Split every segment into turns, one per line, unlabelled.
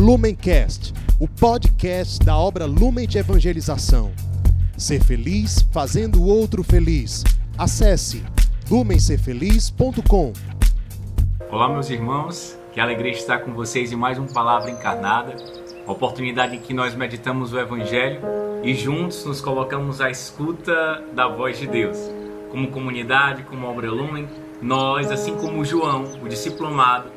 Lumencast, o podcast da obra Lumen de Evangelização. Ser feliz fazendo o outro feliz. Acesse lumencerfeliz.com.
Olá, meus irmãos, que alegria estar com vocês em mais uma palavra encarnada, oportunidade em que nós meditamos o Evangelho e juntos nos colocamos à escuta da voz de Deus. Como comunidade, como obra Lumen, nós, assim como João, o discípulo amado,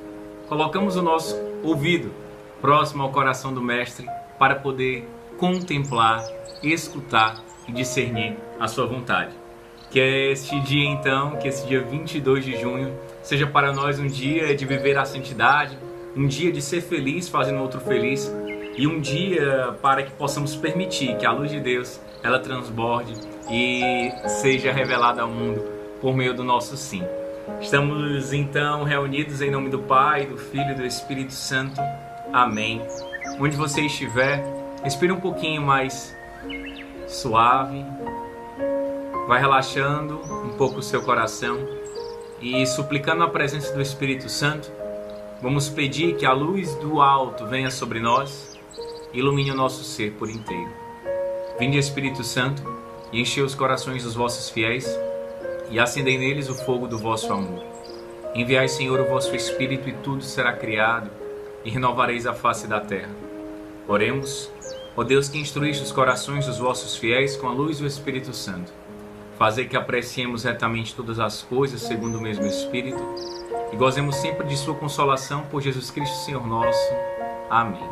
colocamos o nosso ouvido próximo ao coração do Mestre para poder contemplar, escutar e discernir a sua vontade. Que este dia então, que esse dia 22 de junho, seja para nós um dia de viver a santidade, um dia de ser feliz fazendo outro feliz e um dia para que possamos permitir que a luz de Deus ela transborde e seja revelada ao mundo por meio do nosso sim. Estamos então reunidos em nome do Pai, do Filho e do Espírito Santo. Amém. Onde você estiver, respire um pouquinho mais suave. Vai relaxando um pouco o seu coração e suplicando a presença do Espírito Santo. Vamos pedir que a luz do alto venha sobre nós, ilumine o nosso ser por inteiro. Vinde Espírito Santo e enche os corações dos vossos fiéis e acendei neles o fogo do vosso amor. Enviai, Senhor, o vosso Espírito e tudo será criado e renovareis a face da terra. Oremos, ó Deus que instruíste os corações dos vossos fiéis com a luz do Espírito Santo. Fazer que apreciemos retamente todas as coisas segundo o mesmo Espírito e gozemos sempre de Sua consolação por Jesus Cristo, Senhor nosso. Amém.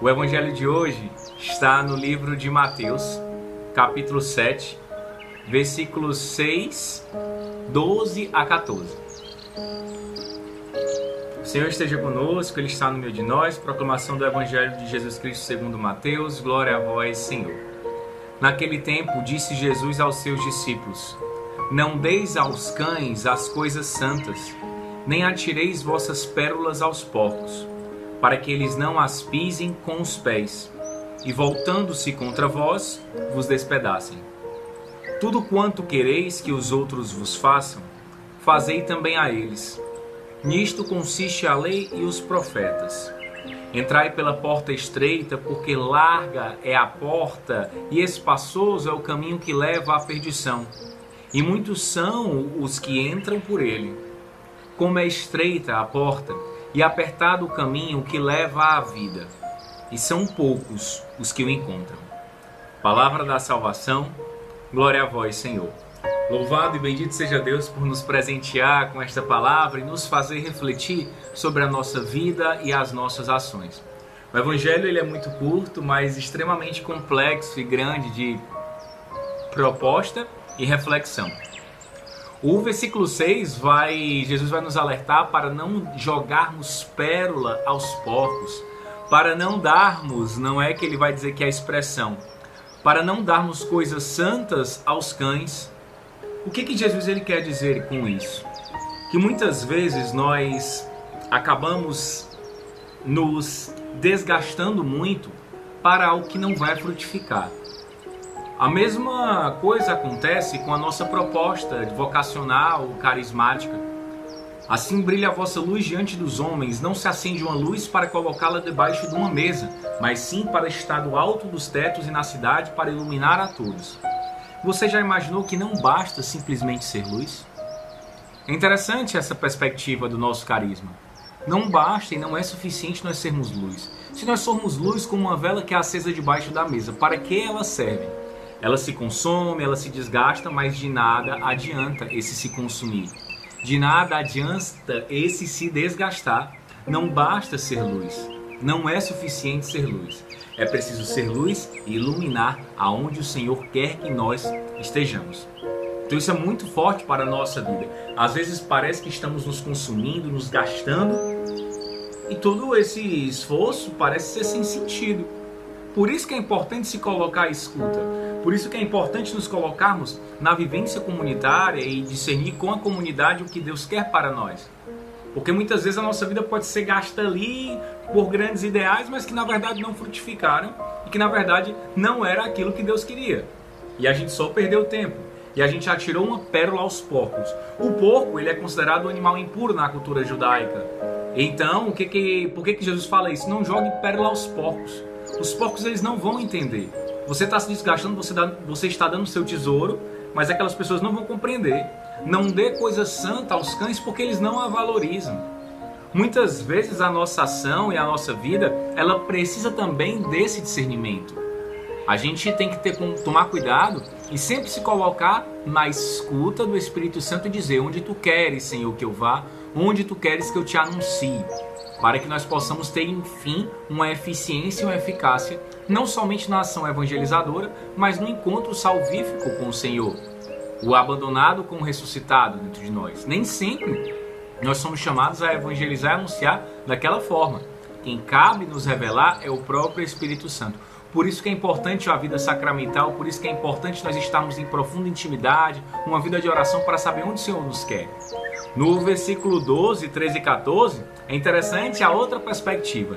O Evangelho de hoje está no livro de Mateus, capítulo 7, versículos 6, 12 a 14. O Senhor esteja conosco, Ele está no meio de nós. Proclamação do Evangelho de Jesus Cristo segundo Mateus. Glória a vós, Senhor. Naquele tempo disse Jesus aos seus discípulos: Não deis aos cães as coisas santas, nem atireis vossas pérolas aos porcos, para que eles não as pisem com os pés, e voltando-se contra vós, vos despedacem. Tudo quanto quereis que os outros vos façam, fazei também a eles. Nisto consiste a lei e os profetas. Entrai pela porta estreita, porque larga é a porta e espaçoso é o caminho que leva à perdição. E muitos são os que entram por ele. Como é estreita a porta e apertado o caminho que leva à vida, e são poucos os que o encontram. Palavra da salvação Glória a vós, Senhor. Louvado e bendito seja Deus por nos presentear com esta palavra e nos fazer refletir sobre a nossa vida e as nossas ações. O evangelho ele é muito curto, mas extremamente complexo e grande de proposta e reflexão. O versículo 6 vai Jesus vai nos alertar para não jogarmos pérola aos porcos, para não darmos, não é que ele vai dizer que é a expressão, para não darmos coisas santas aos cães. O que, que Jesus ele quer dizer com isso? Que muitas vezes nós acabamos nos desgastando muito para algo que não vai frutificar. A mesma coisa acontece com a nossa proposta vocacional, carismática. Assim brilha a vossa luz diante dos homens, não se acende uma luz para colocá-la debaixo de uma mesa, mas sim para estar do alto dos tetos e na cidade para iluminar a todos. Você já imaginou que não basta simplesmente ser luz? É interessante essa perspectiva do nosso carisma. Não basta e não é suficiente nós sermos luz. Se nós formos luz como uma vela que é acesa debaixo da mesa, para que ela serve? Ela se consome, ela se desgasta, mas de nada adianta esse se consumir. De nada adianta esse se desgastar. Não basta ser luz. Não é suficiente ser luz. É preciso ser luz e iluminar aonde o Senhor quer que nós estejamos. Então isso é muito forte para a nossa vida. Às vezes parece que estamos nos consumindo, nos gastando, e todo esse esforço parece ser sem sentido. Por isso que é importante se colocar à escuta. Por isso que é importante nos colocarmos na vivência comunitária e discernir com a comunidade o que Deus quer para nós. Porque muitas vezes a nossa vida pode ser gasta ali por grandes ideais, mas que na verdade não frutificaram e que na verdade não era aquilo que Deus queria. E a gente só perdeu tempo. E a gente atirou uma pérola aos porcos. O porco ele é considerado um animal impuro na cultura judaica. Então, o que que, por que, que Jesus fala isso? Não jogue pérola aos porcos. Os porcos eles não vão entender. Você está se desgastando, você, dá, você está dando seu tesouro, mas aquelas pessoas não vão compreender. Não dê coisa santa aos cães porque eles não a valorizam. Muitas vezes a nossa ação e a nossa vida, ela precisa também desse discernimento. A gente tem que ter, tomar cuidado e sempre se colocar na escuta do Espírito Santo e dizer onde tu queres, Senhor, que eu vá, onde tu queres que eu te anuncie, para que nós possamos ter, enfim, uma eficiência e uma eficácia, não somente na ação evangelizadora, mas no encontro salvífico com o Senhor. O abandonado com o ressuscitado dentro de nós. Nem sempre nós somos chamados a evangelizar e anunciar daquela forma. Quem cabe nos revelar é o próprio Espírito Santo. Por isso que é importante a vida sacramental, por isso que é importante nós estarmos em profunda intimidade, uma vida de oração para saber onde o Senhor nos quer. No versículo 12, 13 e 14, é interessante a outra perspectiva.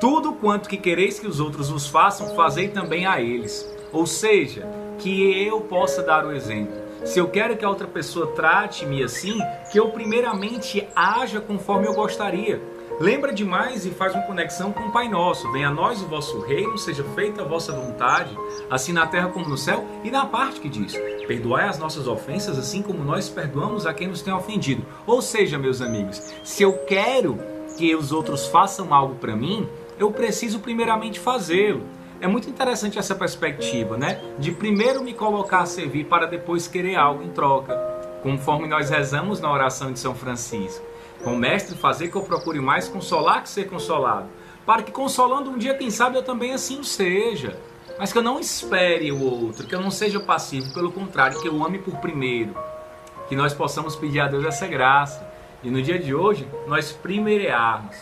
Tudo quanto que quereis que os outros vos façam, fazei também a eles. Ou seja, que eu possa dar o exemplo. Se eu quero que a outra pessoa trate-me assim, que eu primeiramente haja conforme eu gostaria. Lembra demais e faz uma conexão com o Pai Nosso. Venha a nós o vosso reino, seja feita a vossa vontade, assim na terra como no céu, e na parte que diz: Perdoai as nossas ofensas, assim como nós perdoamos a quem nos tem ofendido. Ou seja, meus amigos, se eu quero que os outros façam algo para mim, eu preciso primeiramente fazê-lo. É muito interessante essa perspectiva, né? De primeiro me colocar a servir para depois querer algo em troca, conforme nós rezamos na oração de São Francisco. Com mestre, fazer que eu procure mais consolar que ser consolado, para que consolando um dia, quem sabe, eu também assim seja. Mas que eu não espere o outro, que eu não seja passivo, pelo contrário, que eu ame por primeiro. Que nós possamos pedir a Deus essa graça. E no dia de hoje, nós primeirearmos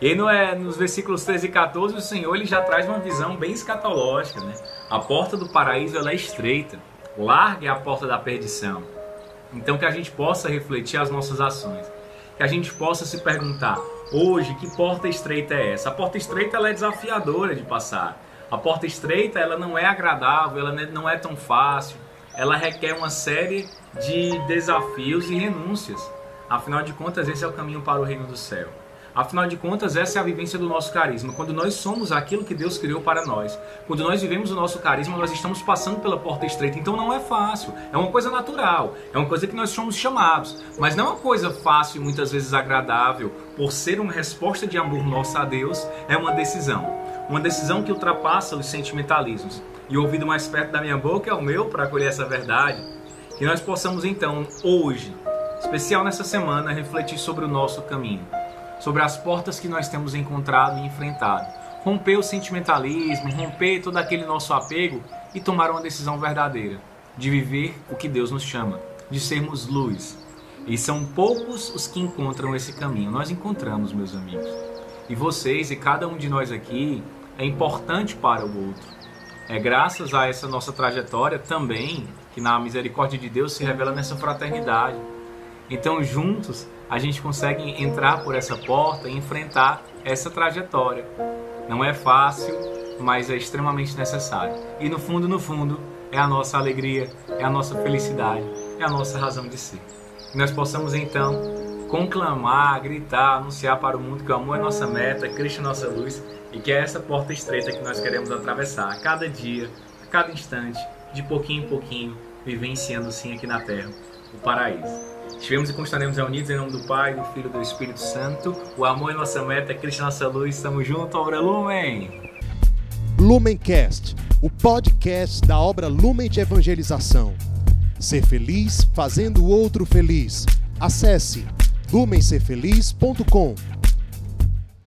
e aí no, é, nos versículos 13 e 14, o Senhor ele já traz uma visão bem escatológica. Né? A porta do paraíso ela é estreita, larga é a porta da perdição. Então que a gente possa refletir as nossas ações. Que a gente possa se perguntar, hoje, que porta estreita é essa? A porta estreita ela é desafiadora de passar. A porta estreita ela não é agradável, ela não é tão fácil. Ela requer uma série de desafios e renúncias. Afinal de contas, esse é o caminho para o reino do céu. Afinal de contas, essa é a vivência do nosso carisma. Quando nós somos aquilo que Deus criou para nós, quando nós vivemos o nosso carisma, nós estamos passando pela porta estreita. Então não é fácil, é uma coisa natural, é uma coisa que nós somos chamados, mas não é uma coisa fácil e muitas vezes agradável. Por ser uma resposta de amor nossa a Deus, é uma decisão. Uma decisão que ultrapassa os sentimentalismos. E o ouvido mais perto da minha boca é o meu para acolher essa verdade. Que nós possamos então, hoje, especial nessa semana, refletir sobre o nosso caminho sobre as portas que nós temos encontrado e enfrentado. Romper o sentimentalismo, romper todo aquele nosso apego e tomar uma decisão verdadeira de viver o que Deus nos chama, de sermos luz. E são poucos os que encontram esse caminho. Nós encontramos, meus amigos. E vocês e cada um de nós aqui é importante para o outro. É graças a essa nossa trajetória também que na misericórdia de Deus se revela nessa fraternidade. Então, juntos, a gente consegue entrar por essa porta e enfrentar essa trajetória. Não é fácil, mas é extremamente necessário. E no fundo, no fundo, é a nossa alegria, é a nossa felicidade, é a nossa razão de ser. Que nós possamos então conclamar, gritar, anunciar para o mundo que o amor é nossa meta, Cristo é nossa luz e que é essa porta estreita que nós queremos atravessar a cada dia, a cada instante, de pouquinho em pouquinho, vivenciando sim aqui na terra o paraíso. Estivemos e continuaremos reunidos em nome do Pai, do Filho e do Espírito Santo. O amor é nossa meta, Cristo é nossa luz. Estamos juntos, obra Lumen.
Lumencast, o podcast da obra Lumen de Evangelização. Ser feliz fazendo o outro feliz. Acesse lumencerfeliz.com.